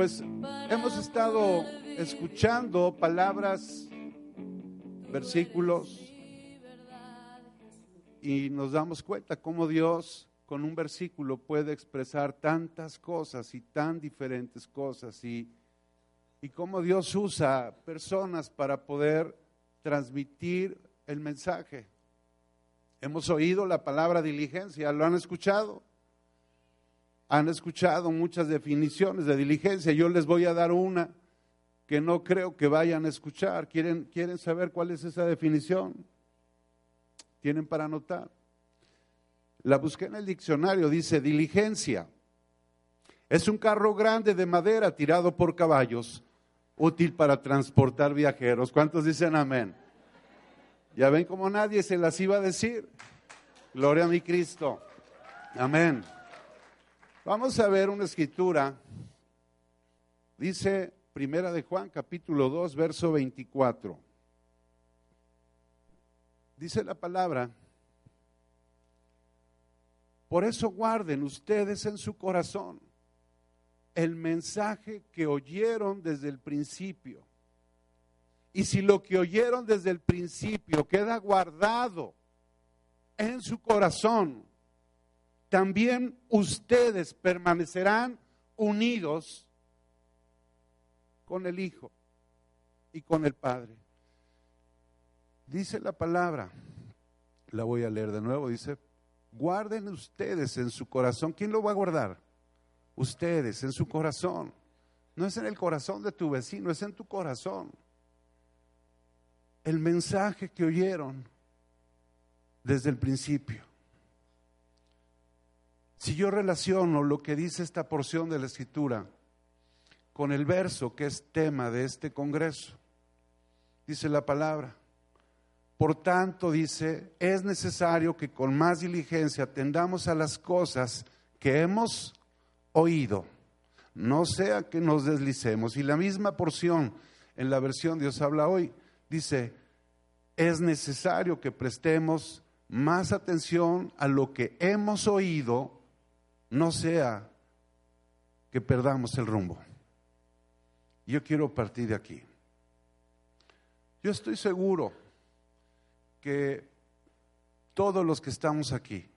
Pues hemos estado escuchando palabras, versículos, y nos damos cuenta cómo Dios con un versículo puede expresar tantas cosas y tan diferentes cosas, y, y cómo Dios usa personas para poder transmitir el mensaje. Hemos oído la palabra diligencia, ¿lo han escuchado? Han escuchado muchas definiciones de diligencia. Yo les voy a dar una que no creo que vayan a escuchar. ¿Quieren, quieren saber cuál es esa definición? ¿Tienen para anotar? La busqué en el diccionario, dice diligencia. Es un carro grande de madera tirado por caballos, útil para transportar viajeros. ¿Cuántos dicen amén? Ya ven como nadie se las iba a decir. Gloria a mi Cristo. Amén. Vamos a ver una escritura. Dice Primera de Juan, capítulo 2, verso 24. Dice la palabra, por eso guarden ustedes en su corazón el mensaje que oyeron desde el principio. Y si lo que oyeron desde el principio queda guardado en su corazón, también ustedes permanecerán unidos con el Hijo y con el Padre. Dice la palabra, la voy a leer de nuevo, dice, guarden ustedes en su corazón. ¿Quién lo va a guardar? Ustedes, en su corazón. No es en el corazón de tu vecino, es en tu corazón. El mensaje que oyeron desde el principio. Si yo relaciono lo que dice esta porción de la escritura con el verso que es tema de este congreso, dice la palabra. Por tanto, dice, es necesario que con más diligencia atendamos a las cosas que hemos oído, no sea que nos deslicemos. Y la misma porción en la versión Dios habla hoy dice, es necesario que prestemos más atención a lo que hemos oído no sea que perdamos el rumbo. Yo quiero partir de aquí. Yo estoy seguro que todos los que estamos aquí,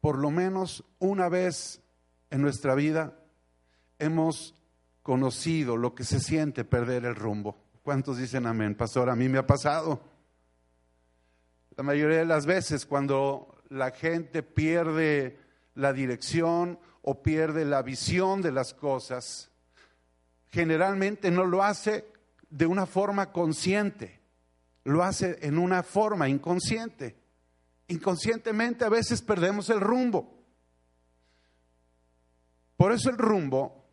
por lo menos una vez en nuestra vida, hemos conocido lo que se siente perder el rumbo. ¿Cuántos dicen amén? Pastor, a mí me ha pasado. La mayoría de las veces cuando la gente pierde la dirección o pierde la visión de las cosas, generalmente no lo hace de una forma consciente, lo hace en una forma inconsciente. Inconscientemente a veces perdemos el rumbo. Por eso el rumbo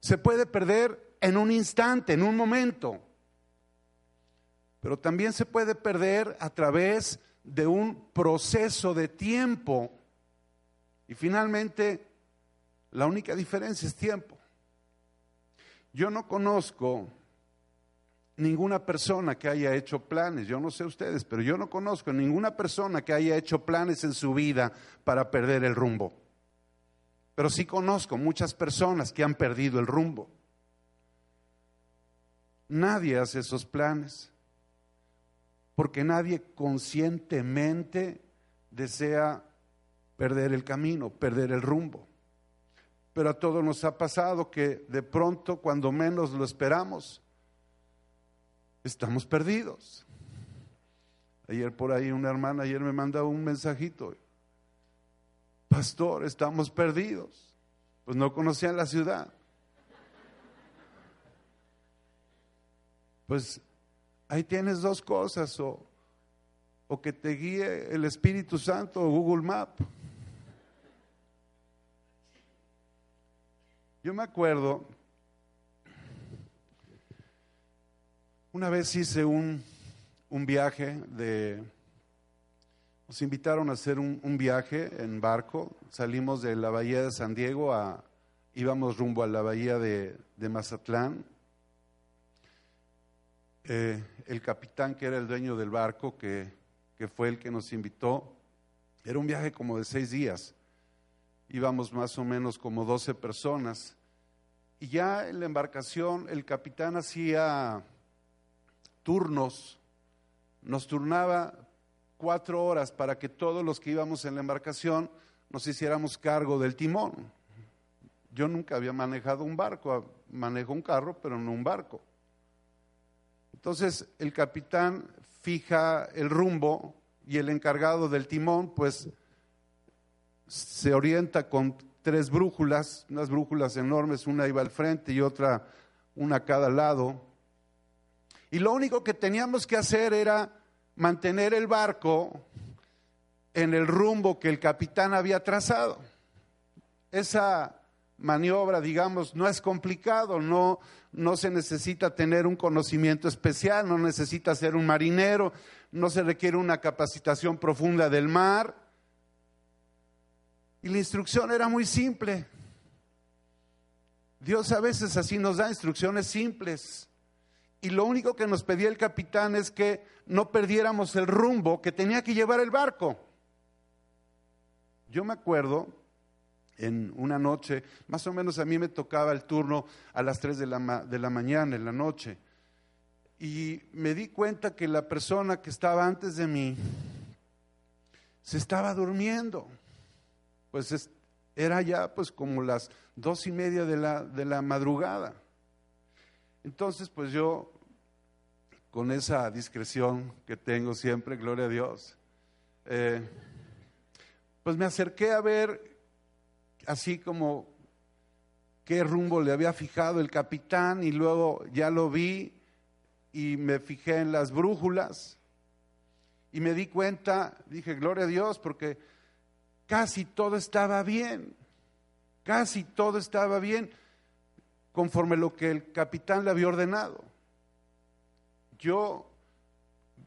se puede perder en un instante, en un momento, pero también se puede perder a través de un proceso de tiempo y finalmente, la única diferencia es tiempo. Yo no conozco ninguna persona que haya hecho planes, yo no sé ustedes, pero yo no conozco ninguna persona que haya hecho planes en su vida para perder el rumbo. Pero sí conozco muchas personas que han perdido el rumbo. Nadie hace esos planes, porque nadie conscientemente desea perder el camino, perder el rumbo. Pero a todos nos ha pasado que de pronto, cuando menos lo esperamos, estamos perdidos. Ayer por ahí una hermana, ayer me manda un mensajito, pastor, estamos perdidos. Pues no conocían la ciudad. Pues ahí tienes dos cosas, o, o que te guíe el Espíritu Santo o Google Map. Yo me acuerdo, una vez hice un, un viaje de, nos invitaron a hacer un, un viaje en barco, salimos de la bahía de San Diego a, íbamos rumbo a la bahía de, de Mazatlán. Eh, el capitán que era el dueño del barco, que, que fue el que nos invitó, era un viaje como de seis días. Íbamos más o menos como 12 personas. Y ya en la embarcación el capitán hacía turnos, nos turnaba cuatro horas para que todos los que íbamos en la embarcación nos hiciéramos cargo del timón. Yo nunca había manejado un barco, manejo un carro, pero no un barco. Entonces el capitán fija el rumbo y el encargado del timón pues se orienta con tres brújulas, unas brújulas enormes, una iba al frente y otra una a cada lado. Y lo único que teníamos que hacer era mantener el barco en el rumbo que el capitán había trazado. Esa maniobra, digamos, no es complicado, no, no se necesita tener un conocimiento especial, no necesita ser un marinero, no se requiere una capacitación profunda del mar. Y la instrucción era muy simple. Dios a veces así nos da instrucciones simples. Y lo único que nos pedía el capitán es que no perdiéramos el rumbo que tenía que llevar el barco. Yo me acuerdo en una noche, más o menos a mí me tocaba el turno a las 3 de la, ma- de la mañana, en la noche, y me di cuenta que la persona que estaba antes de mí se estaba durmiendo. Pues es- era ya pues como las dos y media de la, de la madrugada. Entonces pues yo, con esa discreción que tengo siempre, gloria a Dios, eh, pues me acerqué a ver así como qué rumbo le había fijado el capitán y luego ya lo vi y me fijé en las brújulas y me di cuenta, dije, gloria a Dios, porque casi todo estaba bien, casi todo estaba bien conforme lo que el capitán le había ordenado. Yo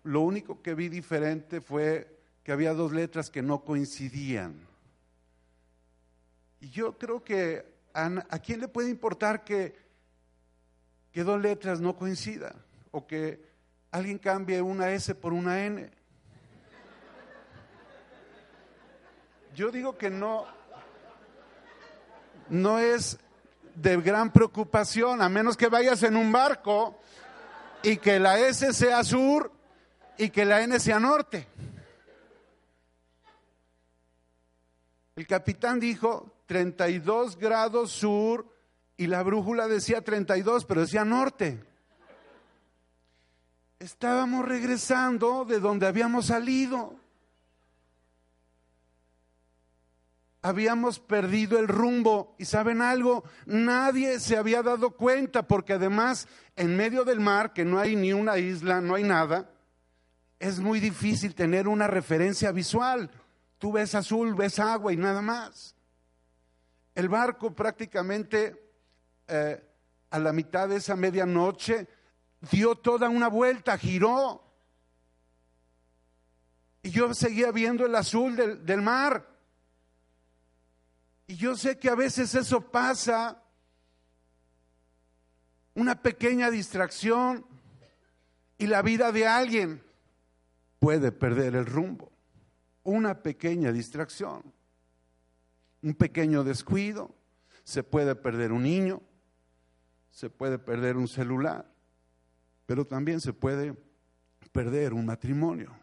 lo único que vi diferente fue que había dos letras que no coincidían. Y yo creo que a, quién le puede importar que dos letras no coincidan o que alguien cambie una S por una N. Yo digo que no, no es de gran preocupación, a menos que vayas en un barco y que la S sea sur y que la N sea norte. El capitán dijo 32 grados sur y la brújula decía 32, pero decía norte. Estábamos regresando de donde habíamos salido. Habíamos perdido el rumbo y saben algo, nadie se había dado cuenta porque además en medio del mar, que no hay ni una isla, no hay nada, es muy difícil tener una referencia visual. Tú ves azul, ves agua y nada más. El barco prácticamente eh, a la mitad de esa medianoche dio toda una vuelta, giró. Y yo seguía viendo el azul del, del mar. Y yo sé que a veces eso pasa, una pequeña distracción y la vida de alguien puede perder el rumbo. Una pequeña distracción, un pequeño descuido, se puede perder un niño, se puede perder un celular, pero también se puede perder un matrimonio.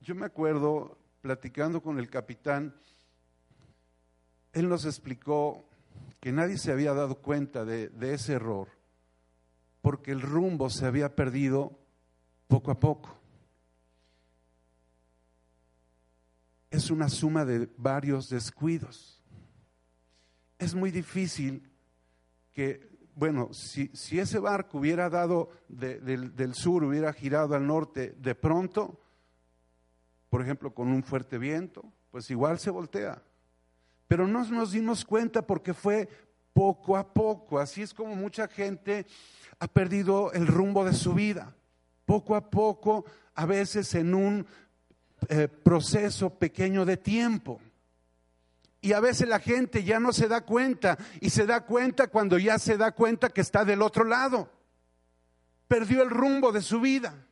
Yo me acuerdo platicando con el capitán, él nos explicó que nadie se había dado cuenta de, ese error, porque el rumbo se había perdido poco a poco. Es una suma de varios descuidos. Es muy difícil que, bueno, si, ese barco hubiera dado de- del, del sur, hubiera girado al norte, de pronto por ejemplo, con un fuerte viento, pues igual se voltea. Pero no nos dimos cuenta porque fue poco a poco. Así es como mucha gente ha perdido el rumbo de su vida. Poco a poco, a veces en un eh, proceso pequeño de tiempo. Y a veces la gente ya no se da cuenta y se da cuenta cuando ya se da cuenta que está del otro lado. Perdió el rumbo de su vida.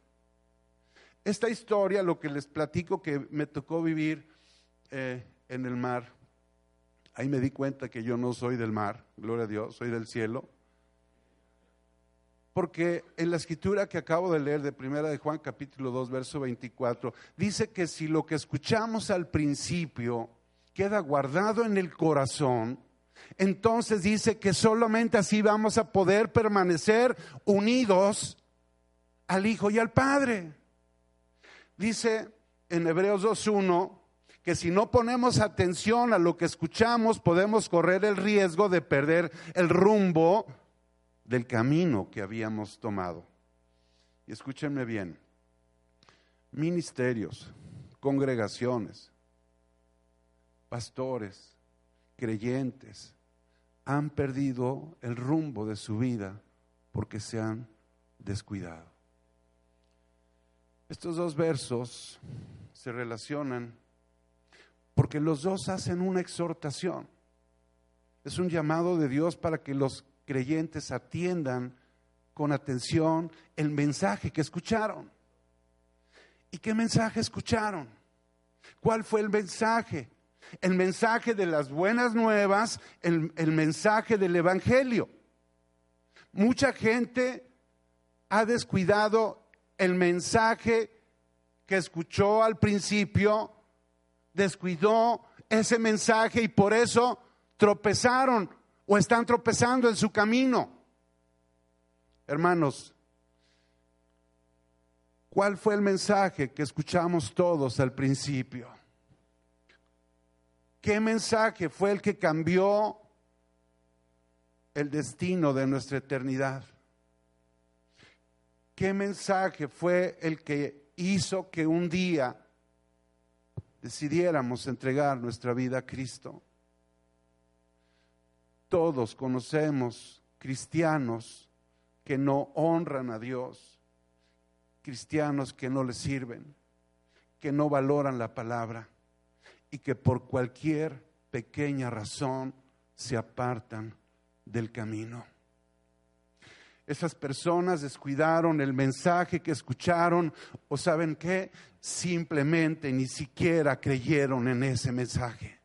Esta historia, lo que les platico que me tocó vivir eh, en el mar, ahí me di cuenta que yo no soy del mar, gloria a Dios, soy del cielo. Porque en la escritura que acabo de leer de Primera de Juan capítulo 2 verso 24 dice que si lo que escuchamos al principio queda guardado en el corazón, entonces dice que solamente así vamos a poder permanecer unidos al Hijo y al Padre. Dice en Hebreos 2.1 que si no ponemos atención a lo que escuchamos, podemos correr el riesgo de perder el rumbo del camino que habíamos tomado. Y escúchenme bien, ministerios, congregaciones, pastores, creyentes, han perdido el rumbo de su vida porque se han descuidado. Estos dos versos se relacionan porque los dos hacen una exhortación. Es un llamado de Dios para que los creyentes atiendan con atención el mensaje que escucharon. ¿Y qué mensaje escucharon? ¿Cuál fue el mensaje? el mensaje de las buenas nuevas, el, mensaje del Evangelio. Mucha gente ha descuidado el mensaje que escuchó al principio, descuidó ese mensaje y por eso tropezaron o están tropezando en su camino. Hermanos, ¿cuál fue el mensaje que escuchamos todos al principio? ¿Qué mensaje fue el que cambió el destino de nuestra eternidad? ¿Qué mensaje fue el que hizo que un día decidiéramos entregar nuestra vida a Cristo? Todos conocemos cristianos que no honran a Dios, cristianos que no le sirven, que no valoran la palabra y que por cualquier pequeña razón se apartan del camino. Esas personas descuidaron el mensaje que escucharon o saben qué, simplemente ni siquiera creyeron en ese mensaje.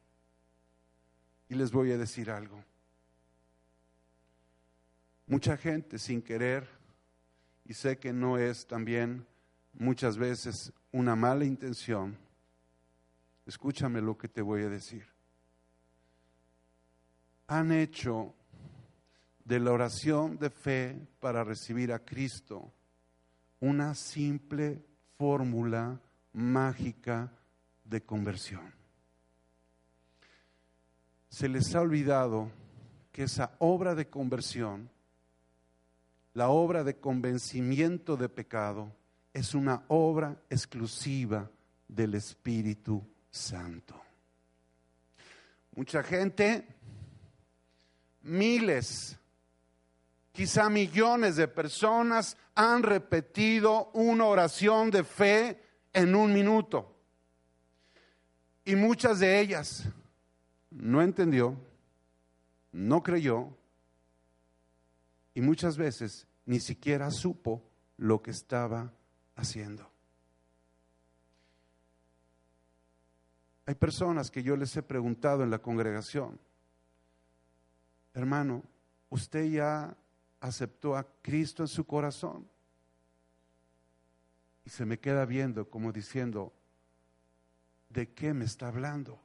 Y les voy a decir algo. Mucha gente sin querer, y sé que no es también muchas veces una mala intención, escúchame lo que te voy a decir. Han hecho de la oración de fe para recibir a Cristo una simple fórmula mágica de conversión. Se les ha olvidado que esa obra de conversión, la obra de convencimiento de pecado, es una obra exclusiva del Espíritu Santo. Mucha gente, miles, quizá millones de personas han repetido una oración de fe en un minuto. Y muchas de ellas no entendió, no creyó y muchas veces ni siquiera supo lo que estaba haciendo. Hay personas que yo les he preguntado en la congregación, hermano, ¿usted ya aceptó a Cristo en su corazón? Y se me queda viendo como diciendo, ¿de qué me está hablando?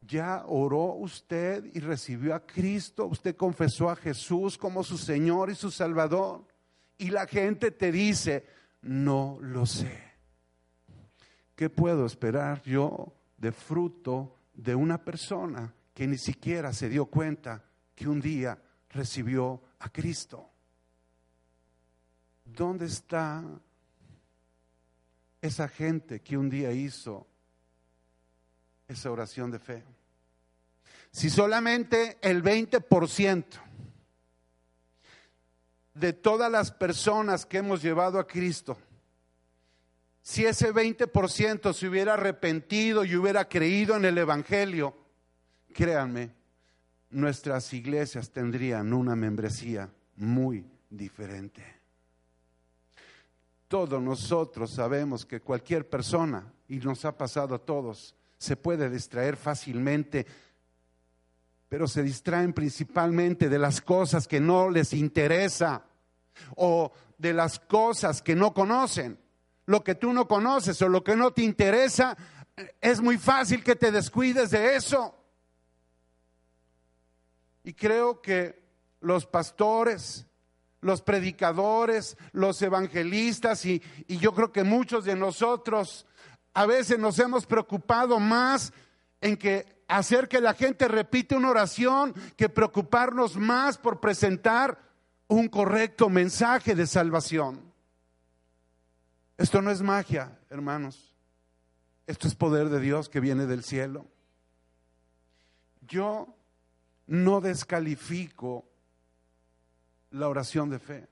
¿Ya oró usted y recibió a Cristo? ¿Usted confesó a Jesús como su Señor y su Salvador? Y la gente te dice, no lo sé. ¿Qué puedo esperar yo de fruto de una persona que ni siquiera se dio cuenta que un día recibió a Cristo? ¿Dónde está esa gente que un día hizo esa oración de fe. Si solamente el 20% de todas las personas que hemos llevado a Cristo, si ese 20% se hubiera arrepentido y hubiera creído en el Evangelio, créanme, nuestras iglesias tendrían una membresía muy diferente. Todos nosotros sabemos que cualquier persona, y nos ha pasado a todos, se puede distraer fácilmente, pero se distraen principalmente de las cosas que no les interesa o de las cosas que no conocen. Lo que tú no conoces o lo que no te interesa, es muy fácil que te descuides de eso. Y creo que los pastores, los predicadores, los evangelistas y, y, yo creo que muchos de nosotros a veces nos hemos preocupado más en que hacer que la gente repite una oración que preocuparnos más por presentar un correcto mensaje de salvación. Esto no es magia, hermanos. Esto es poder de Dios que viene del cielo. Yo no descalifico la oración de fe.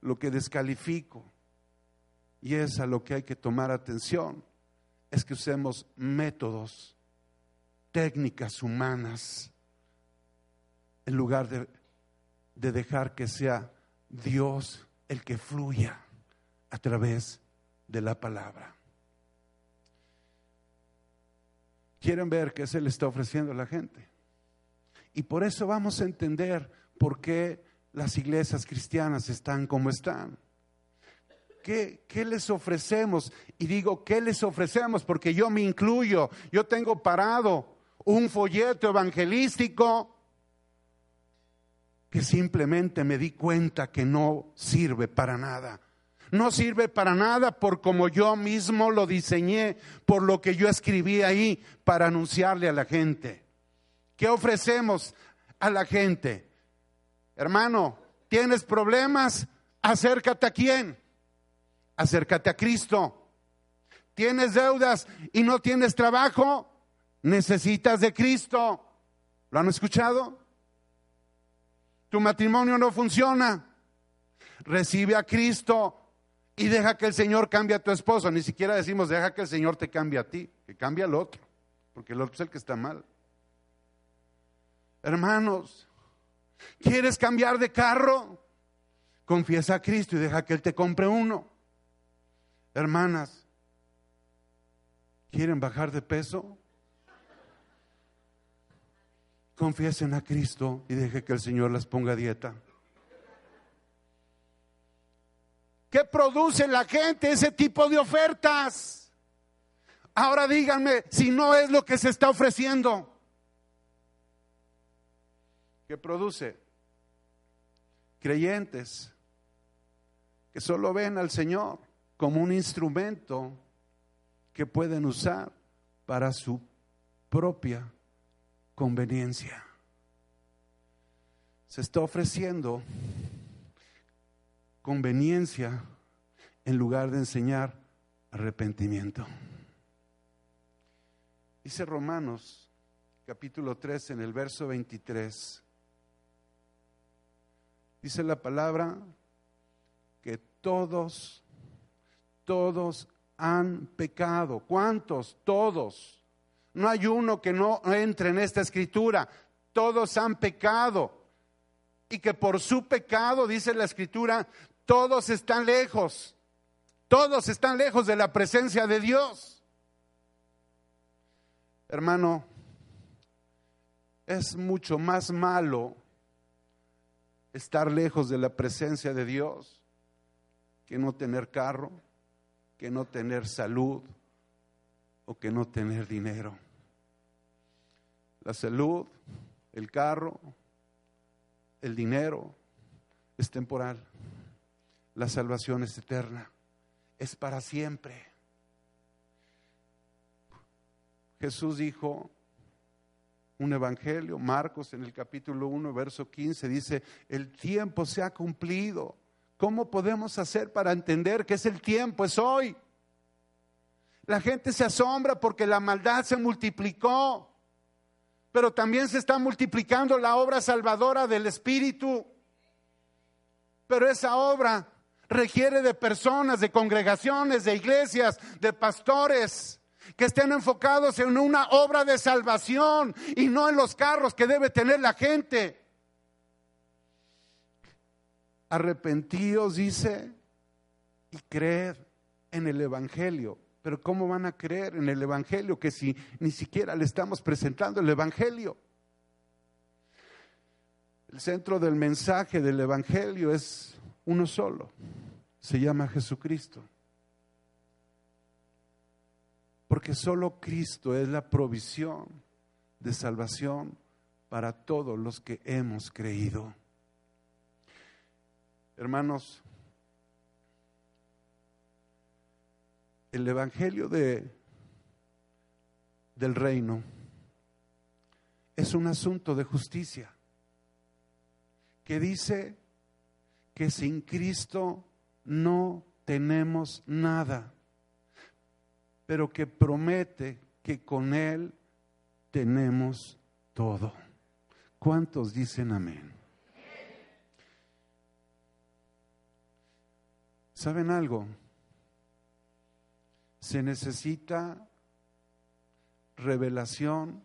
Lo que descalifico, y es a lo que hay que tomar atención, es que usemos métodos, técnicas humanas, en lugar de, de dejar que sea Dios el que fluya a través de la palabra. Quieren ver qué se le está ofreciendo a la gente. Y por eso vamos a entender por qué las iglesias cristianas están como están. ¿Qué, ¿Qué, les ofrecemos? Y digo, ¿qué les ofrecemos? Porque yo me incluyo. Yo tengo parado un folleto evangelístico que simplemente me di cuenta que no sirve para nada. No sirve para nada por como yo mismo lo diseñé, por lo que yo escribí ahí para anunciarle a la gente. ¿Qué ofrecemos a la gente? Hermano, ¿tienes problemas? Acércate a quién? Acércate a Cristo. ¿Tienes deudas y no tienes trabajo? Necesitas de Cristo. ¿Lo han escuchado? Tu matrimonio no funciona. Recibe a Cristo y deja que el Señor cambie a tu esposo. Ni siquiera decimos deja que el Señor te cambie a ti, que cambie al otro, porque el otro es el que está mal. Hermanos, ¿quieres cambiar de carro? Confiesa a Cristo y deja que Él te compre uno. Hermanas, ¿quieren bajar de peso? Confiesen a Cristo y deje que el Señor las ponga dieta. ¿Qué produce la gente ese tipo de ofertas? Ahora díganme si no es lo que se está ofreciendo que produce creyentes que solo ven al Señor como un instrumento que pueden usar para su propia conveniencia. Se está ofreciendo conveniencia en lugar de enseñar arrepentimiento. Dice Romanos capítulo 3 en el verso 23. Dice la palabra que todos, todos han pecado. ¿Cuántos? Todos. No hay uno que no entre en esta escritura. Todos han pecado. Y que por su pecado, dice la escritura, todos están lejos. Todos están lejos de la presencia de Dios. Hermano, es mucho más malo estar lejos de la presencia de Dios que no tener carro, que no tener salud o que no tener dinero. La salud, el carro, el dinero es temporal. La salvación es eterna, es para siempre. Jesús dijo, un evangelio, Marcos en el capítulo 1, verso 15, dice, el tiempo se ha cumplido. ¿Cómo podemos hacer para entender que es el tiempo, es hoy? La gente se asombra porque la maldad se multiplicó, pero también se está multiplicando la obra salvadora del Espíritu. Pero esa obra requiere de personas, de congregaciones, de iglesias, de pastores que estén enfocados en una obra de salvación y no en los carros que debe tener la gente. Arrepentíos, dice, y creer en el Evangelio. Pero ¿cómo van a creer en el Evangelio que si ni siquiera le estamos presentando el Evangelio? El centro del mensaje del Evangelio es uno solo. Se llama Jesucristo. Porque solo Cristo es la provisión de salvación para todos los que hemos creído. Hermanos, el Evangelio de, del reino es un asunto de justicia que dice que sin Cristo no tenemos nada, pero que promete que con Él tenemos todo. ¿Cuántos dicen amén? ¿Saben algo? Se necesita revelación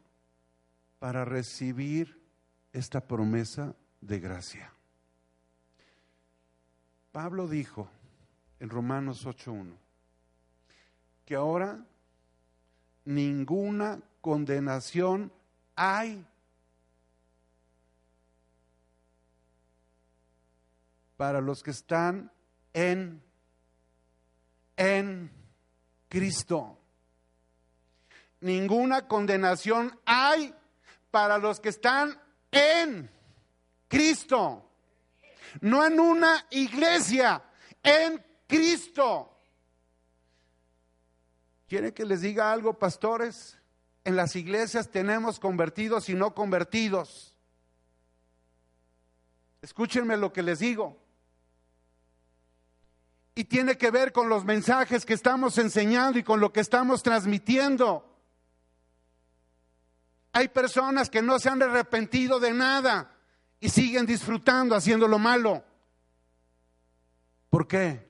para recibir esta promesa de gracia. Pablo dijo en Romanos 8.1 que ahora ninguna condenación hay para los que están en en Cristo. Ninguna condenación hay para los que están en Cristo. No en una iglesia, en Cristo. ¿Quieren que les diga algo, pastores? En las iglesias tenemos convertidos y no convertidos. Escúchenme lo que les digo y tiene que ver con los mensajes que estamos enseñando y con lo que estamos transmitiendo. Hay personas que no se han arrepentido de nada y siguen disfrutando haciendo lo malo. ¿Por qué?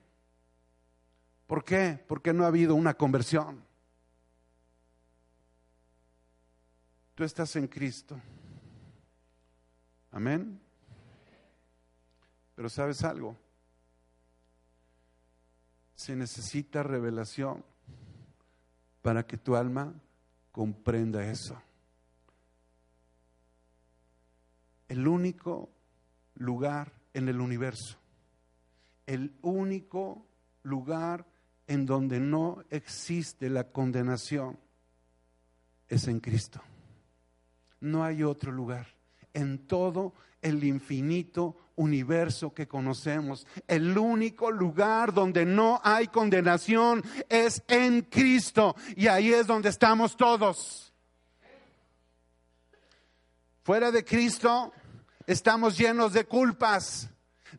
¿Por qué? Porque no ha habido una conversión. Tú estás en Cristo. Amén. Pero sabes algo, se necesita revelación para que tu alma comprenda eso. El único lugar en el universo, el único lugar en donde no existe la condenación es en Cristo. No hay otro lugar. En todo el infinito universo que conocemos. El único lugar donde no hay condenación es en Cristo y ahí es donde estamos todos. Fuera de Cristo estamos llenos de culpas,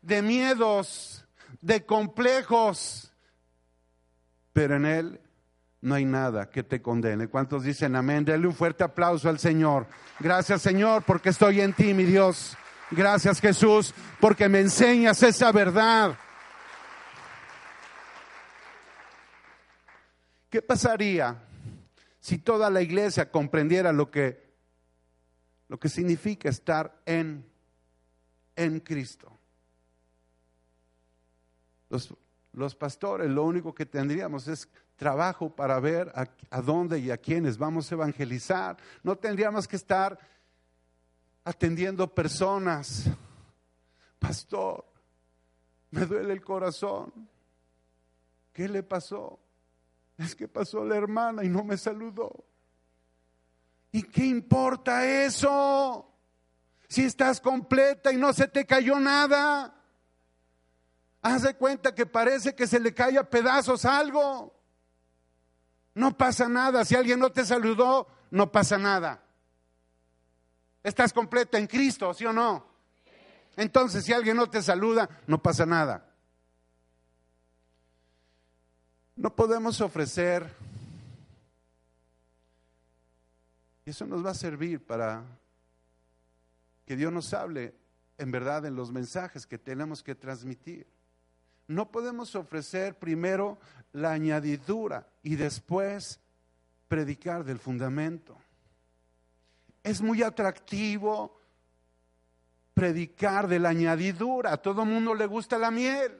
de miedos, de complejos, pero en Él no hay nada que te condene. ¿Cuántos dicen amén? Denle un fuerte aplauso al Señor. Gracias Señor porque estoy en ti, mi Dios. Gracias Jesús porque me enseñas esa verdad. ¿Qué pasaría si toda la iglesia comprendiera lo que, lo que significa estar en, en Cristo? Los, los pastores lo único que tendríamos es trabajo para ver a, dónde y a quiénes vamos a evangelizar. No tendríamos que estar atendiendo personas. Pastor, me duele el corazón. ¿Qué le pasó? Es que pasó la hermana y no me saludó. ¿Y qué importa eso? Si estás completa y no se te cayó nada. Haz de cuenta que parece que se le cae a pedazos algo. No pasa nada. Si alguien no te saludó, no pasa nada. Estás completa en Cristo, ¿sí o no? Entonces, si alguien no te saluda, no pasa nada. No podemos ofrecer, y eso nos va a servir para que Dios nos hable en verdad en los mensajes que tenemos que transmitir. No podemos ofrecer primero la añadidura y después predicar del fundamento. Es muy atractivo predicar de la añadidura. A todo mundo le gusta la miel.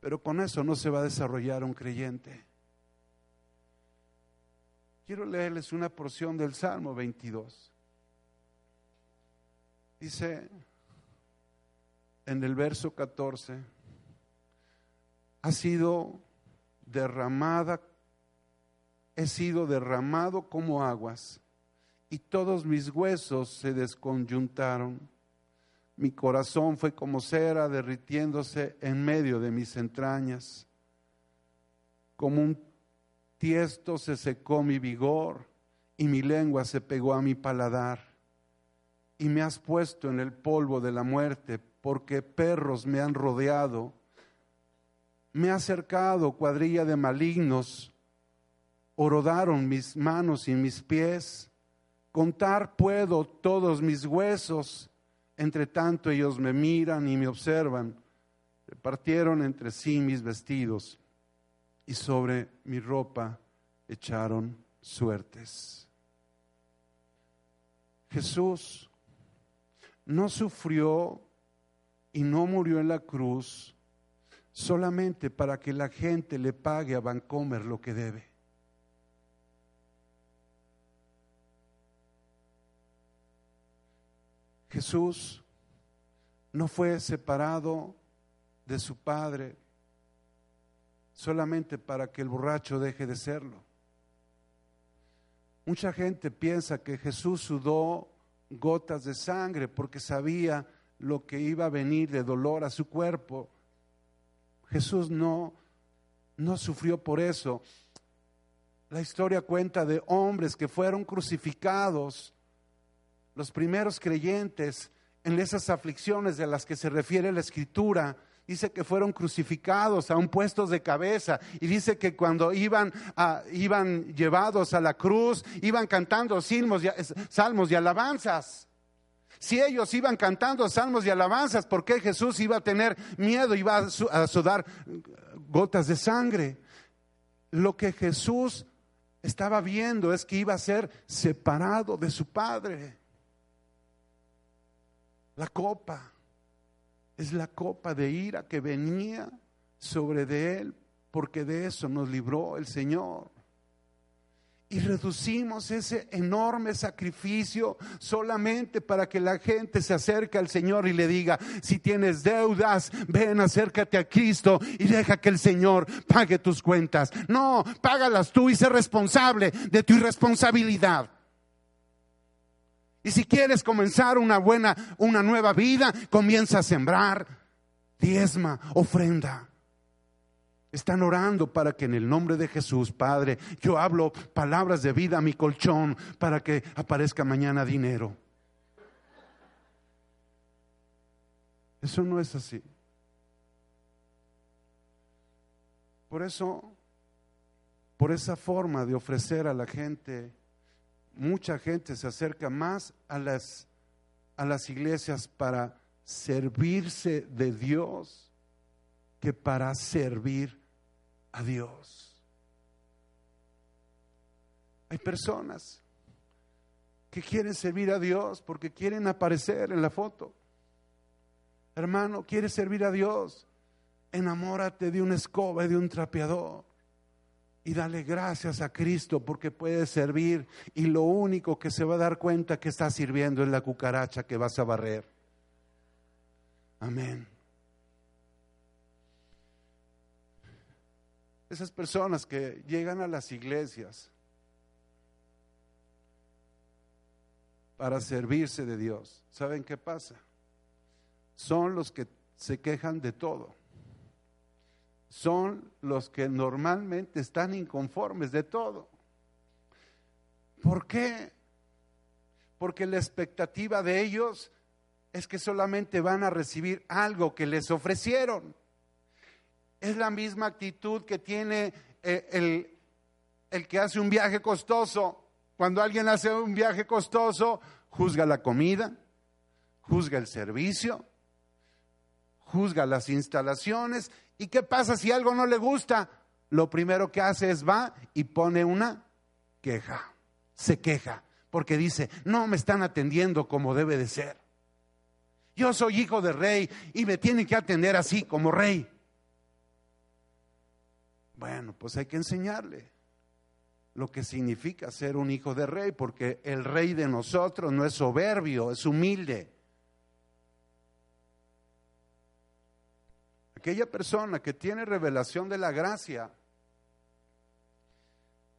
Pero con eso no se va a desarrollar un creyente. Quiero leerles una porción del Salmo 22. Dice en el verso 14, ha sido derramada, he sido derramado como aguas y todos mis huesos se desconyuntaron. Mi corazón fue como cera derritiéndose en medio de mis entrañas. Como un tiesto se secó mi vigor y mi lengua se pegó a mi paladar. Y me has puesto en el polvo de la muerte porque perros me han rodeado. Me ha acercado cuadrilla de malignos, orodaron mis manos y mis pies. Contar puedo todos mis huesos, entre tanto ellos me miran y me observan. Repartieron entre sí mis vestidos y sobre mi ropa echaron suertes. Jesús no sufrió y no murió en la cruz solamente para que la gente le pague a Vancomer lo que debe. Jesús no fue separado de su Padre solamente para que el borracho deje de serlo. Mucha gente piensa que Jesús sudó gotas de sangre porque sabía lo que iba a venir de dolor a su cuerpo. Jesús no, no sufrió por eso. La historia cuenta de hombres que fueron crucificados, los primeros creyentes en esas aflicciones de las que se refiere la escritura. Dice que fueron crucificados, aún puestos de cabeza. Y dice que cuando iban, a, iban llevados a la cruz, iban cantando y, salmos y alabanzas. Si ellos iban cantando salmos y alabanzas, ¿por qué Jesús iba a tener miedo, iba a sudar gotas de sangre? Lo que Jesús estaba viendo es que iba a ser separado de su Padre. La copa es la copa de ira que venía sobre de él, porque de eso nos libró el Señor y reducimos ese enorme sacrificio solamente para que la gente se acerque al Señor y le diga, si tienes deudas, ven, acércate a Cristo y deja que el Señor pague tus cuentas. No, págalas tú y sé responsable de tu irresponsabilidad. Y si quieres comenzar una buena, una nueva vida, comienza a sembrar, diezma, ofrenda. Están orando para que en el nombre de Jesús, Padre, yo hablo palabras de vida a mi colchón para que aparezca mañana dinero. Eso no es así. Por eso, por esa forma de ofrecer a la gente, mucha gente se acerca más a las, a las iglesias para servirse de Dios que para servir a Dios. Hay personas que quieren servir a Dios porque quieren aparecer en la foto. Hermano, ¿quieres servir a Dios? Enamórate de una escoba y de un trapeador. Y dale gracias a Cristo porque puede servir. Y lo único que se va a dar cuenta que está sirviendo es la cucaracha que vas a barrer. Amén. Esas personas que llegan a las iglesias para servirse de Dios, ¿saben qué pasa? Son los que se quejan de todo. Son los que normalmente están inconformes de todo. ¿Por qué? Porque la expectativa de ellos es que solamente van a recibir algo que les ofrecieron Es la misma actitud que tiene eh, el, el que hace un viaje costoso. Cuando alguien hace un viaje costoso, juzga la comida, juzga el servicio, juzga las instalaciones. ¿Y qué pasa si algo no le gusta? Lo primero que hace es va y pone una queja, se queja, porque dice, no me están atendiendo como debe de ser. Yo soy hijo de rey y me tienen que atender así como rey. Bueno, pues hay que enseñarle lo que significa ser un hijo de rey, porque el rey de nosotros no es soberbio, es humilde. Aquella persona que tiene revelación de la gracia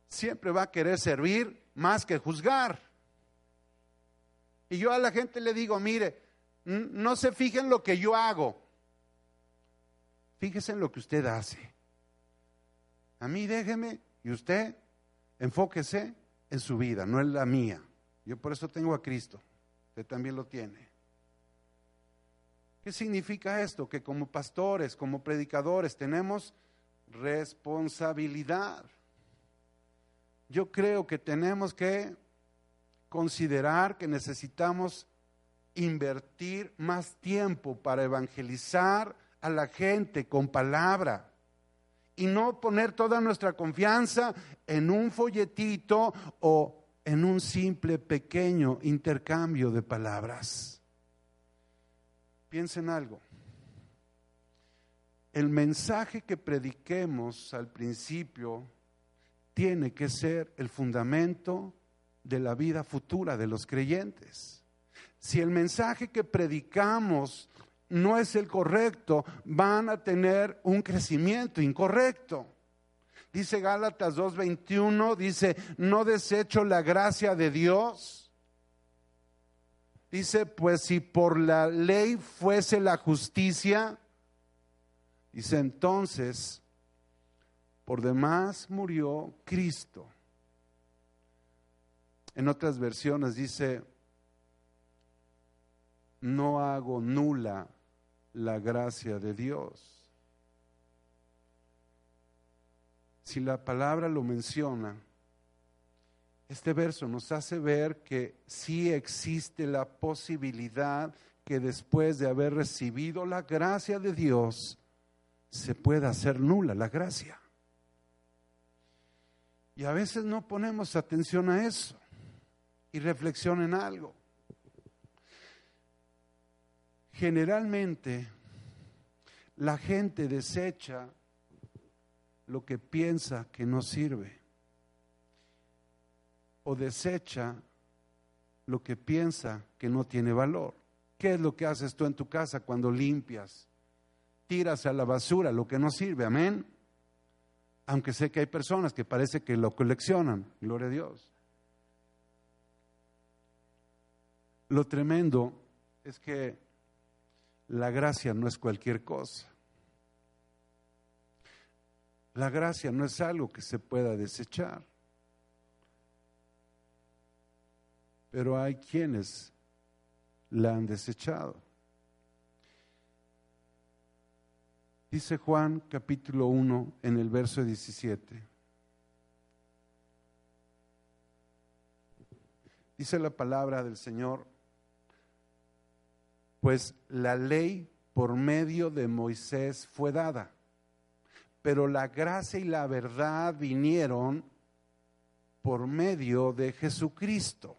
siempre va a querer servir más que juzgar. Y yo a la gente le digo, mire, no se fijen en lo que yo hago, fíjese en lo que usted hace. A mí déjeme y usted enfóquese en su vida, no en la mía. Yo por eso tengo a Cristo, usted también lo tiene. ¿Qué significa esto? Que como pastores, como predicadores, tenemos responsabilidad. Yo creo que tenemos que considerar que necesitamos invertir más tiempo para evangelizar a la gente con palabra y no poner toda nuestra confianza en un folletito o en un simple pequeño intercambio de palabras. Piensen algo. El mensaje que prediquemos al principio tiene que ser el fundamento de la vida futura de los creyentes. Si el mensaje que predicamos no es el correcto, van a tener un crecimiento incorrecto. Dice Gálatas 2.21, dice, no desecho la gracia de Dios. Dice, pues si por la ley fuese la justicia, dice entonces, por demás murió Cristo. En otras versiones dice, no hago nula la gracia de Dios. Si la palabra lo menciona, este verso nos hace ver que sí existe la posibilidad que después de haber recibido la gracia de Dios, se pueda hacer nula la gracia. Y a veces no ponemos atención a eso y reflexionen algo. Generalmente la gente desecha lo que piensa que no sirve o desecha lo que piensa que no tiene valor. ¿Qué es lo que haces tú en tu casa cuando limpias? Tiras a la basura lo que no sirve, amén. Aunque sé que hay personas que parece que lo coleccionan, gloria a Dios. Lo tremendo es que la gracia no es cualquier cosa. La gracia no es algo que se pueda desechar. Pero hay quienes la han desechado. Dice Juan capítulo 1 en el verso 17. Dice la palabra del Señor, pues la ley por medio de Moisés fue dada, pero la gracia y la verdad vinieron por medio de Jesucristo.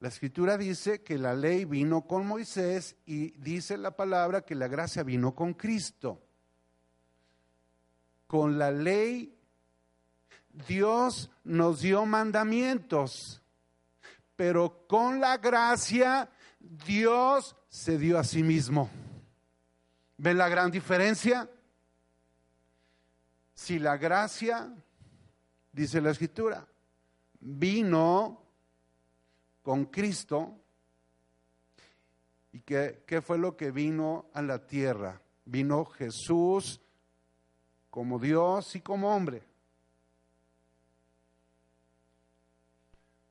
La escritura dice que la ley vino con Moisés y dice la palabra que la gracia vino con Cristo. Con la ley Dios nos dio mandamientos, pero con la gracia Dios se dio a sí mismo. ¿Ven la gran diferencia? Si la gracia, dice la escritura, vino con Cristo, ¿y qué, qué fue lo que vino a la tierra? Vino Jesús como Dios y como hombre.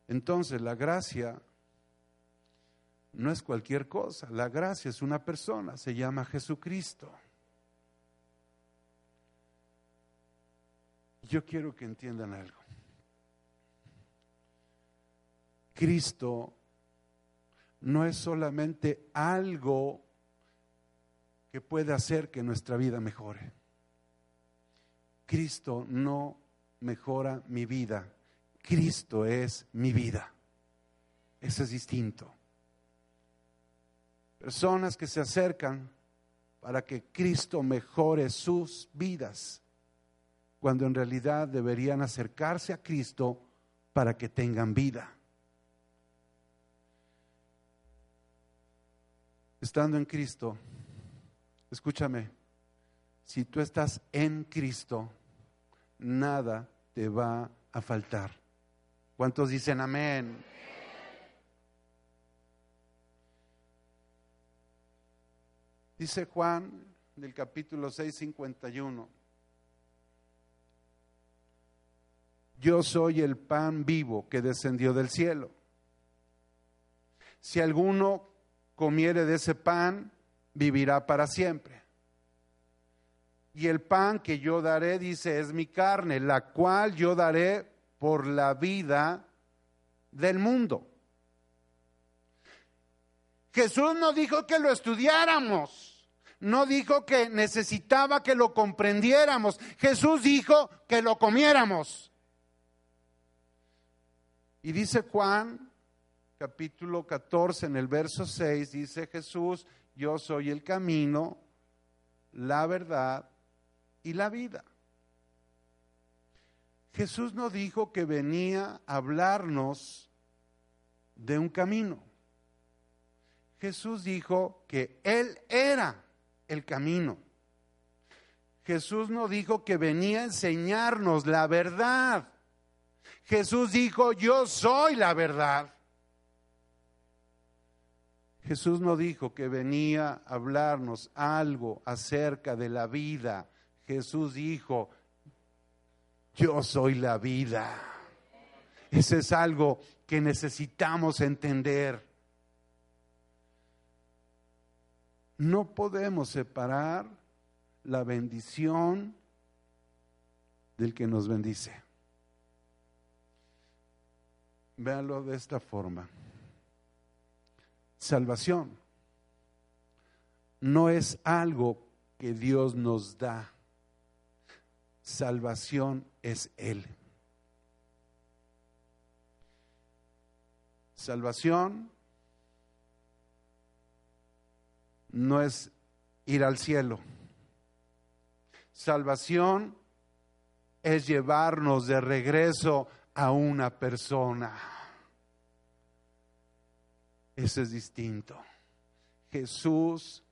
Entonces la gracia no es cualquier cosa. La gracia es una persona, se llama Jesucristo. Yo quiero que entiendan algo. Cristo no es solamente algo que puede hacer que nuestra vida mejore. Cristo no mejora mi vida. Cristo es mi vida. Eso es distinto. Personas que se acercan para que Cristo mejore sus vidas, cuando en realidad deberían acercarse a Cristo para que tengan vida. Estando en Cristo, escúchame, si tú estás en Cristo, nada te va a faltar. ¿Cuántos dicen amén? Dice Juan del capítulo 6, 51. Yo soy el pan vivo que descendió del cielo. Si alguno comiere de ese pan, vivirá para siempre. Y el pan que yo daré, dice, es mi carne, la cual yo daré por la vida del mundo. Jesús no dijo que lo estudiáramos, no dijo que necesitaba que lo comprendiéramos, Jesús dijo que lo comiéramos. Y dice Juan, capítulo 14, en el verso 6, dice Jesús, yo soy el camino, la verdad y la vida. Jesús no dijo que venía a hablarnos de un camino. Jesús dijo que Él era el camino. Jesús no dijo que venía a enseñarnos la verdad. Jesús dijo, yo soy la verdad. Jesús no dijo que venía a hablarnos algo acerca de la vida. Jesús dijo, yo soy la vida. Ese es algo que necesitamos entender. No podemos separar la bendición del que nos bendice. Véanlo de esta forma. Salvación no es algo que Dios nos da. Salvación es Él. Salvación no es ir al cielo. Salvación es llevarnos de regreso a una persona. Eso es distinto. Jesús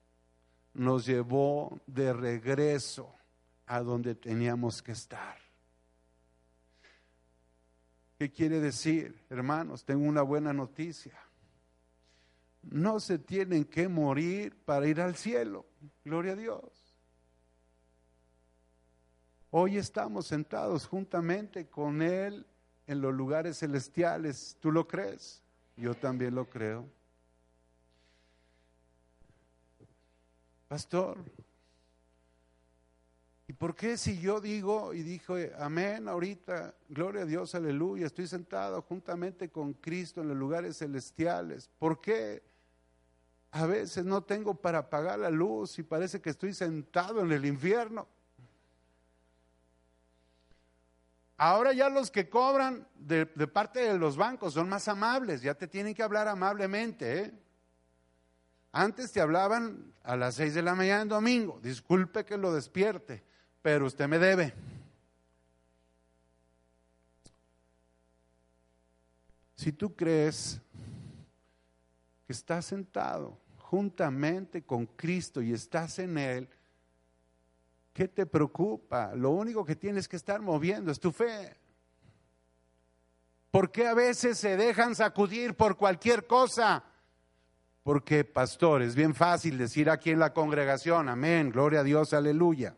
nos llevó de regreso a donde teníamos que estar. ¿Qué quiere decir, hermanos? Tengo una buena noticia. No se tienen que morir para ir al cielo. Gloria a Dios. Hoy estamos sentados juntamente con Él en los lugares celestiales. ¿Tú lo crees? Yo también lo creo. Pastor, ¿y por qué si yo digo y dijo amén ahorita, gloria a Dios, aleluya, estoy sentado juntamente con Cristo en los lugares celestiales? ¿Por qué a veces no tengo para apagar la luz y parece que estoy sentado en el infierno? Ahora ya los que cobran de, parte de los bancos son más amables, ya te tienen que hablar amablemente. ¿eh? Antes te hablaban a las seis de la mañana en domingo, disculpe que lo despierte, pero usted me debe. Si tú crees que estás sentado juntamente con Cristo y estás en Él, ¿Qué te preocupa? Lo único que tienes que estar moviendo es tu fe. ¿Por qué a veces se dejan sacudir por cualquier cosa? Porque, pastor, es bien fácil decir aquí en la congregación, amén, gloria a Dios, aleluya.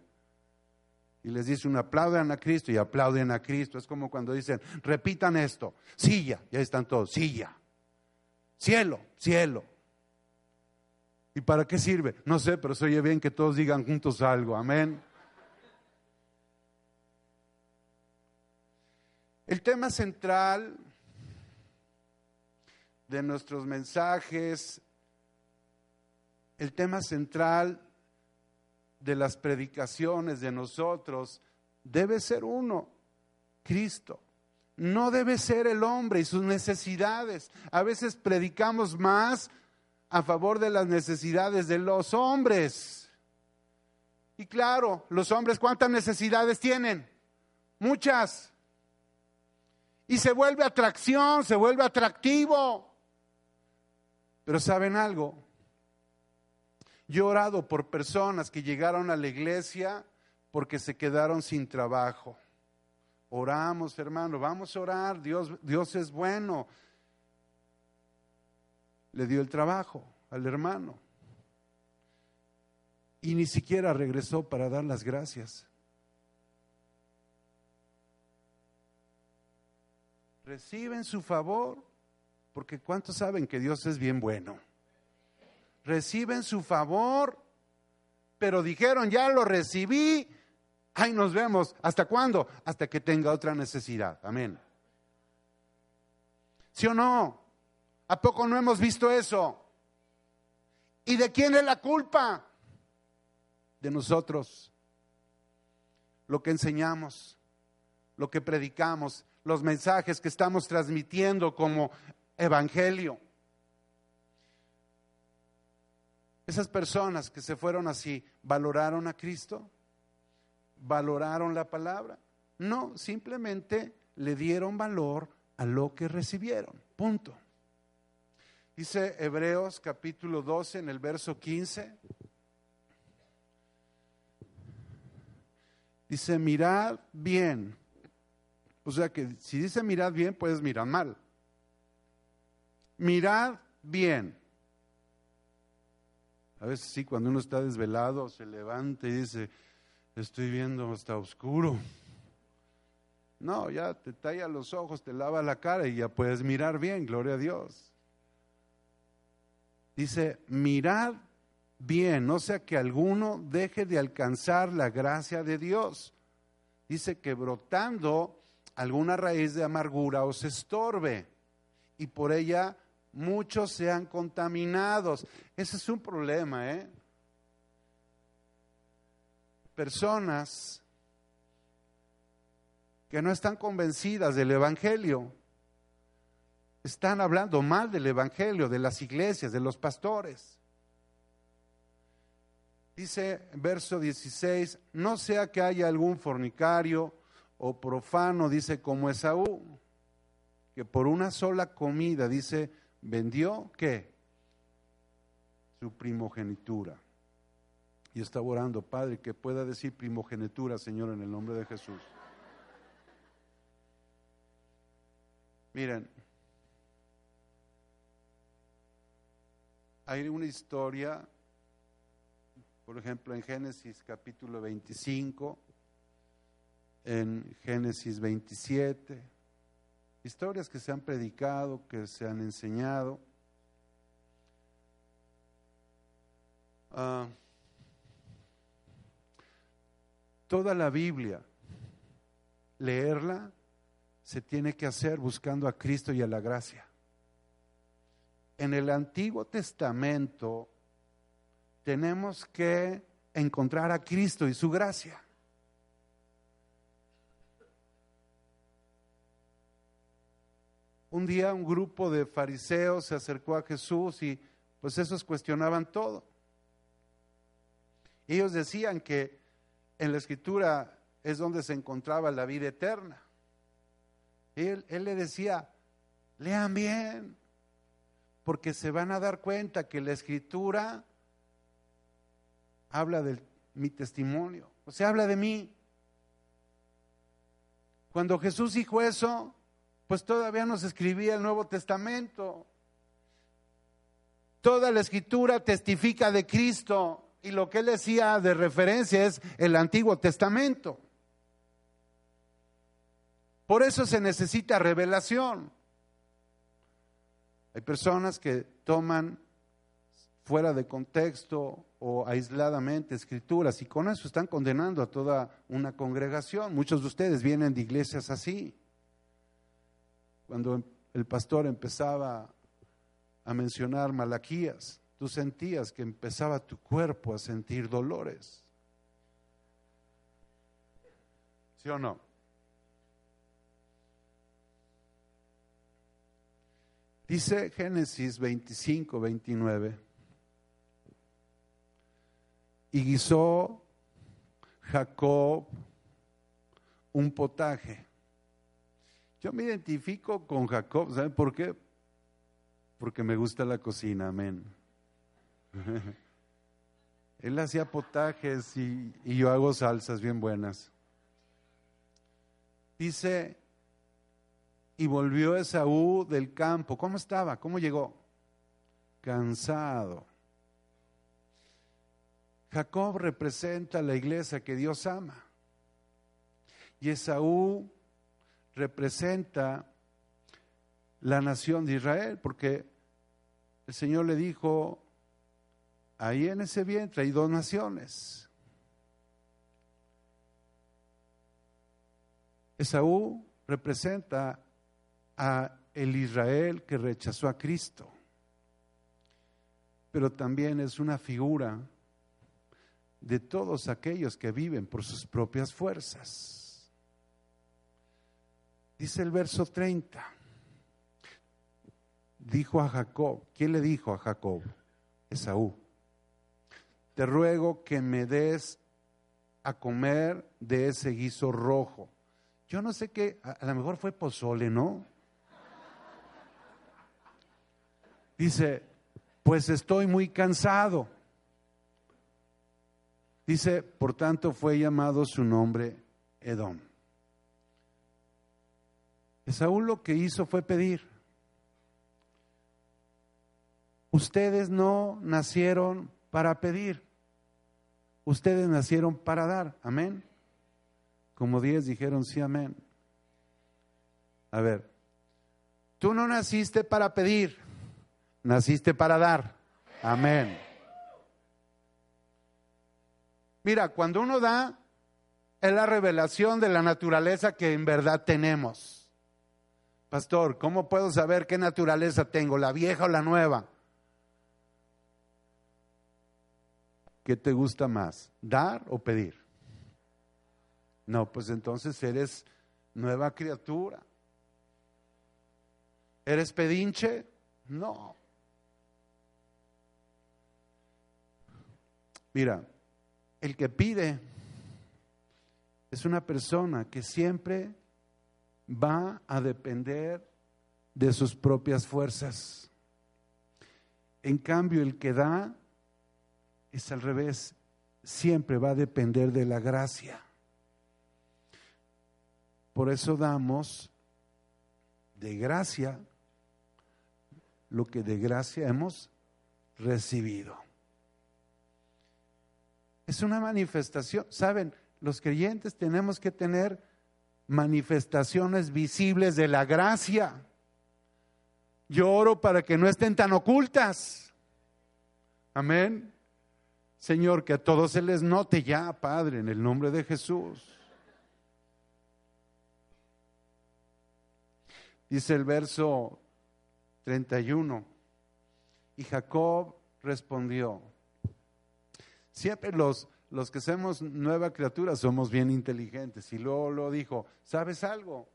Y les dice un aplauden a Cristo y aplauden a Cristo. Es como cuando dicen, repitan esto, silla, ya están todos, silla, cielo, cielo. ¿Y para qué sirve? No sé, pero se oye bien que todos digan juntos algo, amén. El tema central de nuestros mensajes, el tema central de las predicaciones de nosotros debe ser uno, Cristo. No debe ser el hombre y sus necesidades. A veces predicamos más a favor de las necesidades de los hombres. Y claro, los hombres cuántas necesidades tienen? Muchas. Y se vuelve atracción, se vuelve atractivo. Pero ¿saben algo? Yo he orado por personas que llegaron a la iglesia porque se quedaron sin trabajo. Oramos, hermano, vamos a orar, Dios, Dios es bueno. Le dio el trabajo al hermano. Y ni siquiera regresó para dar las gracias. Reciben su favor, porque ¿cuántos saben que Dios es bien bueno? Reciben su favor, pero dijeron, ya lo recibí, Ahí nos vemos. ¿Hasta cuándo? Hasta que tenga otra necesidad. Amén. ¿Sí o no? ¿A poco no hemos visto eso? ¿Y de quién es la culpa? De nosotros. Lo que enseñamos, lo que predicamos, los mensajes que estamos transmitiendo como evangelio. Esas personas que se fueron así, ¿valoraron a Cristo? valoraron la palabra. No, simplemente le dieron valor a lo que recibieron. Punto. Dice Hebreos capítulo 12 en el verso 15. Dice, mirad bien. O sea que si dice mirad bien, puedes mirar mal. Mirad bien. A veces sí, cuando uno está desvelado, se levanta y dice, estoy viendo, está oscuro. No, ya te talla los ojos, te lava la cara y ya puedes mirar bien, gloria a Dios. Dice, mirad bien, no sea que alguno deje de alcanzar la gracia de Dios. Dice que brotando alguna raíz de amargura os estorbe y por ella muchos sean contaminados. Ese es un problema, ¿eh? personas que no están convencidas del Evangelio. Están hablando mal del Evangelio, de las iglesias, de los pastores. Dice verso 16, no sea que haya algún fornicario o profano, dice como Esaú, que por una sola comida, dice, vendió, ¿qué? Su primogenitura y estaba orando, Padre, que pueda decir primogenitura, Señor, en el nombre de Jesús. Miren, hay una historia, por ejemplo, en Génesis capítulo 25, en Génesis 27, historias que se han predicado, que se han enseñado. Ah, toda la Biblia, leerla, se tiene que hacer buscando a Cristo y a la gracia. En el Antiguo Testamento tenemos que encontrar a Cristo y su gracia. Un día un grupo de fariseos se acercó a Jesús y pues esos cuestionaban todo. Ellos decían que en la escritura es donde se encontraba la vida eterna. Él, él le decía, lean bien, porque se van a dar cuenta que la escritura habla de mi testimonio, o sea, habla de mí. Cuando Jesús dijo eso, pues todavía no se escribía el Nuevo Testamento. Toda la escritura testifica de Cristo y lo que él decía de referencia es el Antiguo Testamento. Por eso se necesita revelación. Hay personas que toman fuera de contexto o aisladamente escrituras y con eso están condenando a toda una congregación. Muchos de ustedes vienen de iglesias así. cuando el pastor empezaba a mencionar Malaquías, tú sentías que empezaba tu cuerpo a sentir dolores. ¿Sí o no? Dice Génesis 25, 29. Y guisó Jacob un potaje. Yo me identifico con Jacob, ¿saben por qué? Porque me gusta la cocina, amén. Él hacía potajes y, y yo hago salsas bien buenas. Dice, y volvió Esaú del campo. ¿Cómo estaba? ¿Cómo llegó? Cansado. Jacob representa la iglesia que Dios ama. Y Esaú representa la nación de Israel, porque el Señor le dijo, ahí en ese vientre hay dos naciones. Esaú representa a el Israel que rechazó a Cristo, pero también es una figura de todos aquellos que viven por sus propias fuerzas. Dice el verso 30. Dijo a Jacob, ¿quién le dijo a Jacob? Esaú. Te ruego que me des a comer de ese guiso rojo. Yo no sé qué, a, a lo mejor fue pozole, ¿no? Dice, pues estoy muy cansado. Dice, por tanto fue llamado su nombre Edom. Esaú lo que hizo fue pedir. Ustedes no nacieron para pedir. Ustedes nacieron para dar. Amén. Como diez dijeron sí, amén. A ver, tú no naciste para pedir, naciste para dar. Amén. Mira, cuando uno da, es la revelación de la naturaleza que en verdad tenemos. Pastor, ¿cómo puedo saber qué naturaleza tengo, la vieja o la nueva? ¿Qué te gusta más, dar o pedir? No, pues entonces eres nueva criatura. ¿Eres pedinche? No. Mira, el que pide es una persona que siempre va a depender de sus propias fuerzas. En cambio, el que da es al revés, siempre va a depender de la gracia. Por eso damos de gracia lo que de gracia hemos recibido. Es una manifestación. Saben, los creyentes tenemos que tener manifestaciones visibles de la gracia. Yo oro para que no estén tan ocultas. Amén. Señor, que a todos se les note ya, Padre, en el nombre de Jesús. Dice el verso 31. Y Jacob respondió, siempre los, los que somos nueva criatura somos bien inteligentes. Y luego lo dijo, ¿sabes algo?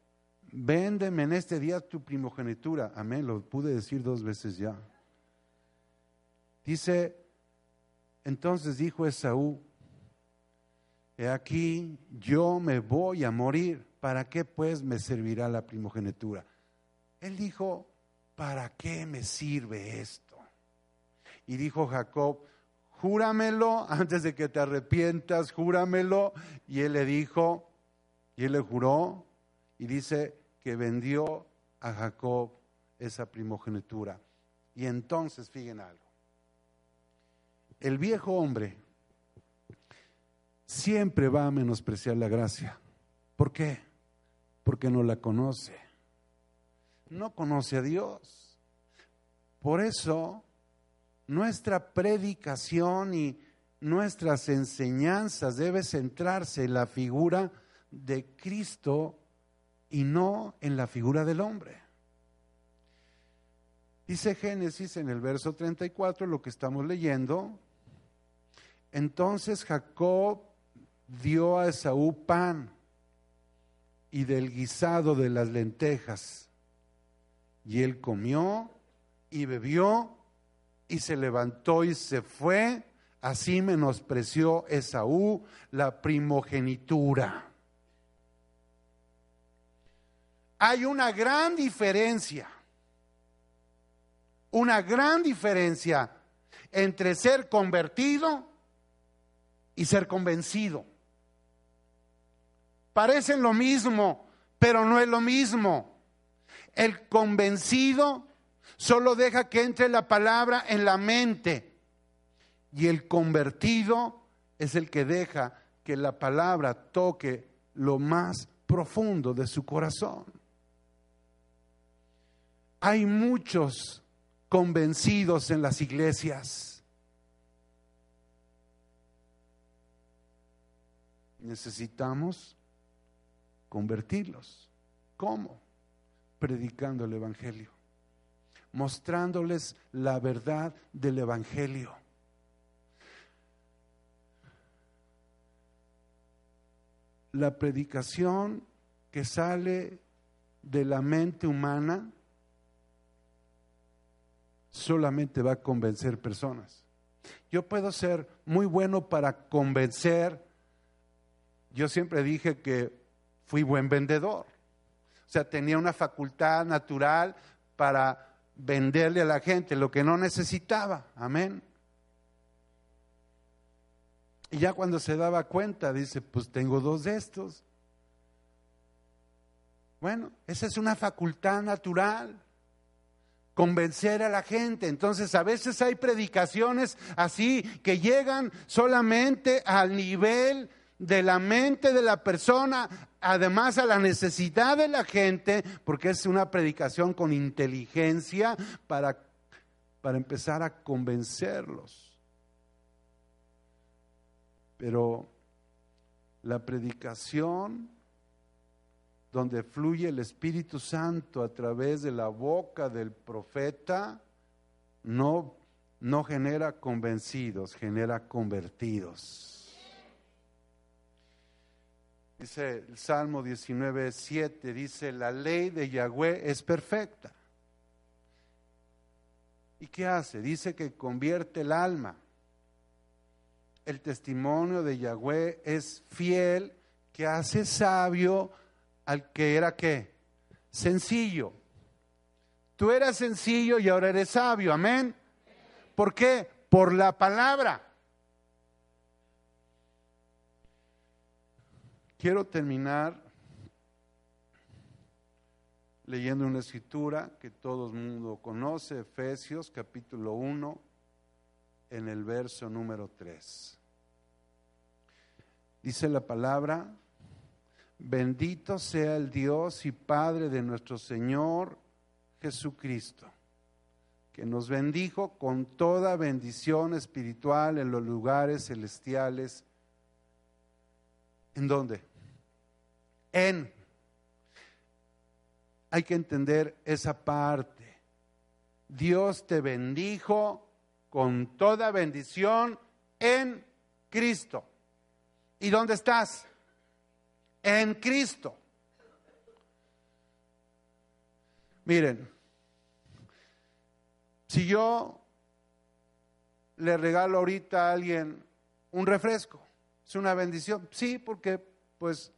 Véndeme en este día tu primogenitura. Amén, lo pude decir dos veces ya. Dice, entonces dijo Esaú, he aquí, yo me voy a morir. ¿Para qué pues me servirá la primogenitura? Él dijo, ¿para qué me sirve esto? Y dijo Jacob, júramelo antes de que te arrepientas, júramelo. Y él le dijo, y él le juró, y dice que vendió a Jacob esa primogenitura. Y entonces, fíjense algo, el viejo hombre siempre va a menospreciar la gracia. ¿Por qué? Porque no la conoce no conoce a Dios. Por eso, nuestra predicación y nuestras enseñanzas debe centrarse en la figura de Cristo y no en la figura del hombre. Dice Génesis en el verso 34, lo que estamos leyendo. Entonces Jacob dio a Esaú pan y del guisado de las lentejas. Y él comió y bebió y se levantó y se fue. Así menospreció Esaú la primogenitura. Hay una gran diferencia, una gran diferencia entre ser convertido y ser convencido. Parecen lo mismo, pero no es lo mismo. El convencido solo deja que entre la palabra en la mente y el convertido es el que deja que la palabra toque lo más profundo de su corazón. Hay muchos convencidos en las iglesias. Necesitamos convertirlos. ¿Cómo? Predicando el Evangelio, mostrándoles la verdad del Evangelio. La predicación que sale de la mente humana solamente va a convencer personas. Yo puedo ser muy bueno para convencer. Yo siempre dije que fui buen vendedor. O sea, tenía una facultad natural para venderle a la gente lo que no necesitaba. Amén. Y ya cuando se daba cuenta, dice, pues tengo dos de estos. Bueno, esa es una facultad natural, convencer a la gente. Entonces, a veces hay predicaciones así que llegan solamente al nivel de la mente de la persona, además a la necesidad de la gente, porque es una predicación con inteligencia para, para empezar a convencerlos. Pero la predicación donde fluye el Espíritu Santo a través de la boca del profeta, no, no genera convencidos, genera convertidos. Dice el Salmo 19, 7, dice, la ley de Yahweh es perfecta. ¿Y qué hace? Dice que convierte el alma. El testimonio de Yahweh es fiel, que hace sabio al que era qué? Sencillo. Tú eras sencillo y ahora eres sabio, amén. ¿Por qué? Por la palabra. Quiero terminar leyendo una escritura que todo el mundo conoce, Efesios capítulo 1, en el verso número 3. Dice la palabra, bendito sea el Dios y Padre de nuestro Señor Jesucristo, que nos bendijo con toda bendición espiritual en los lugares celestiales. ¿En dónde? En. Hay que entender esa parte. Dios te bendijo con toda bendición en Cristo. ¿Y dónde estás? En Cristo. Miren, si yo le regalo ahorita a alguien un refresco, ¿es una bendición? Sí, porque pues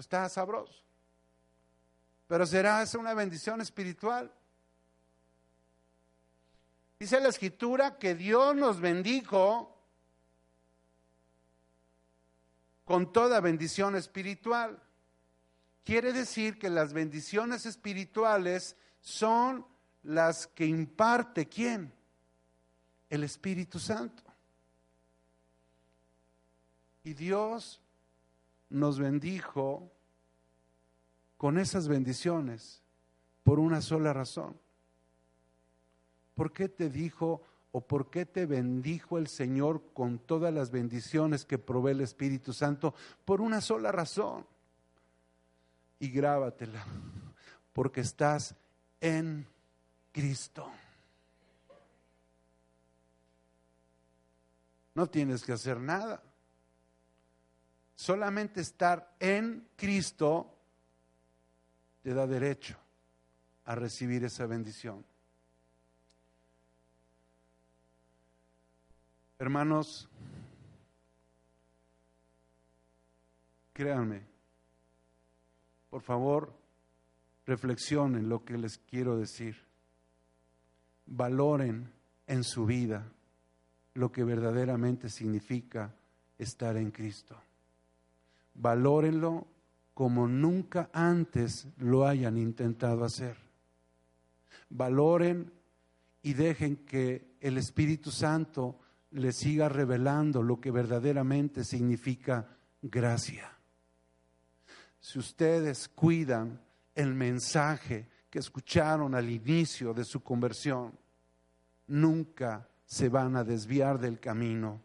pues está sabroso. Pero será esa una bendición espiritual. Dice la escritura que Dios nos bendijo con toda bendición espiritual. Quiere decir que las bendiciones espirituales son las que imparte quién? El Espíritu Santo. Y Dios nos bendijo con esas bendiciones por una sola razón. ¿Por qué te dijo o por qué te bendijo el Señor con todas las bendiciones que provee el Espíritu Santo? Por una sola razón. Y grábatela, porque estás en Cristo. No tienes que hacer nada. Solamente estar en Cristo te da derecho a recibir esa bendición. Hermanos, créanme, por favor, reflexionen lo que les quiero decir. Valoren en su vida lo que verdaderamente significa estar en Cristo. Valórenlo como nunca antes lo hayan intentado hacer. Valoren y dejen que el Espíritu Santo les siga revelando lo que verdaderamente significa gracia. Si ustedes cuidan el mensaje que escucharon al inicio de su conversión, nunca se van a desviar del camino,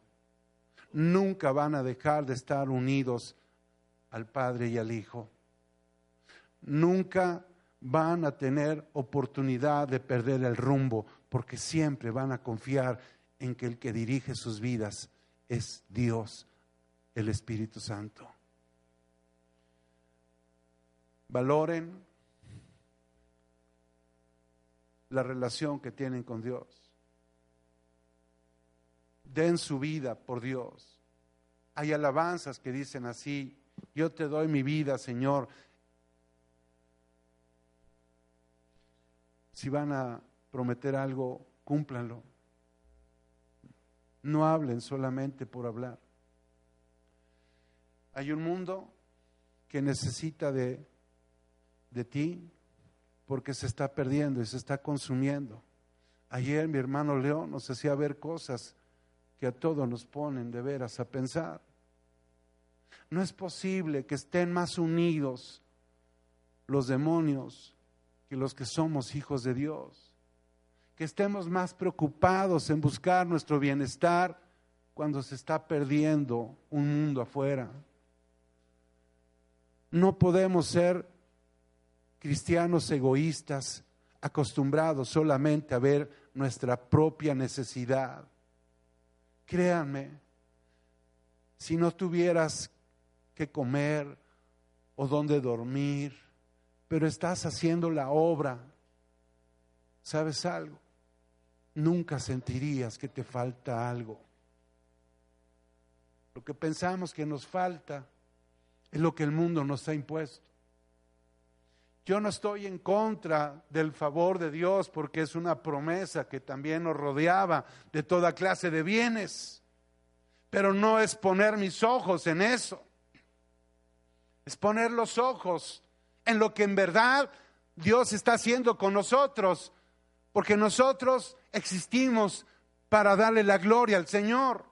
nunca van a dejar de estar unidos al Padre y al Hijo, nunca van a tener oportunidad de perder el rumbo, porque siempre van a confiar en que el que dirige sus vidas es Dios, el Espíritu Santo. Valoren la relación que tienen con Dios. Den su vida por Dios. Hay alabanzas que dicen así, yo te doy mi vida, Señor. Si van a prometer algo, cúmplanlo. No hablen solamente por hablar. Hay un mundo que necesita de, de ti porque se está perdiendo y se está consumiendo. Ayer mi hermano León nos hacía ver cosas que a todos nos ponen de veras a pensar. No es posible que estén más unidos los demonios que los que somos hijos de Dios. Que estemos más preocupados en buscar nuestro bienestar cuando se está perdiendo un mundo afuera. No podemos ser cristianos egoístas, acostumbrados solamente a ver nuestra propia necesidad. Créanme, si no tuvieras que comer o dónde dormir, pero estás haciendo la obra, ¿sabes algo? Nunca sentirías que te falta algo. Lo que pensamos que nos falta es lo que el mundo nos ha impuesto. Yo no estoy en contra del favor de Dios porque es una promesa que también nos rodeaba de toda clase de bienes. Pero no es poner mis ojos en eso. Es poner los ojos en lo que en verdad Dios está haciendo con nosotros. Porque nosotros existimos para darle la gloria al Señor.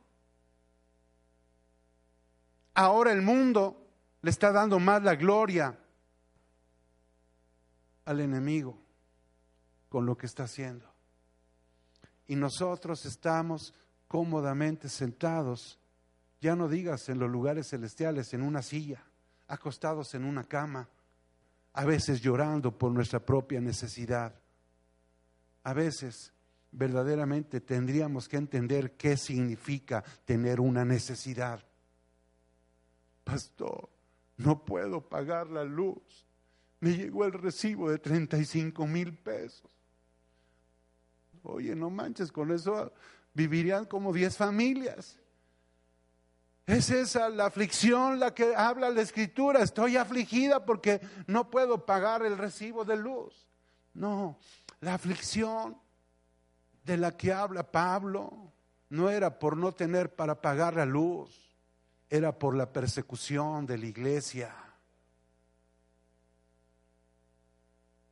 Ahora el mundo le está dando más la gloria al enemigo con lo que está haciendo. Y nosotros estamos cómodamente sentados, ya no digas en los lugares celestiales, en una silla, acostados en una cama, a veces llorando por nuestra propia necesidad. A veces verdaderamente tendríamos que entender qué significa tener una necesidad. Pastor, no puedo pagar la luz me llegó el recibo de 35 mil pesos. Oye, no manches, con eso vivirían como 10 familias. Es esa la aflicción la que habla la escritura. Estoy afligida porque no puedo pagar el recibo de luz. No, la aflicción de la que habla Pablo no era por no tener para pagar la luz, era por la persecución de la iglesia.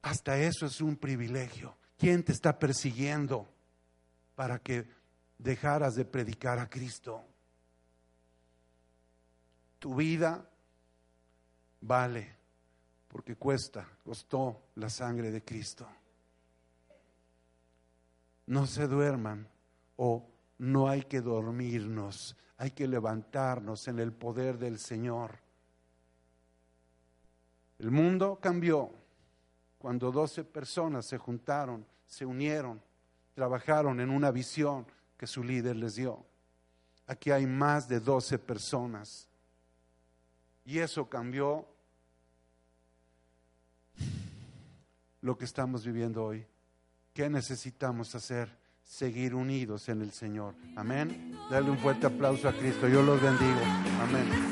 Hasta eso es un privilegio. ¿Quién te está persiguiendo para que dejaras de predicar a Cristo? Tu vida vale porque cuesta, costó la sangre de Cristo. No se duerman o no hay que dormirnos, hay que levantarnos en el poder del Señor. El mundo cambió, cuando doce personas se juntaron, se unieron, trabajaron en una visión que su líder les dio. Aquí hay más de 12 personas. Y eso cambió lo que estamos viviendo hoy. ¿Qué necesitamos hacer? Seguir unidos en el Señor. Amén. Dale un fuerte aplauso a Cristo. Yo los bendigo. Amén.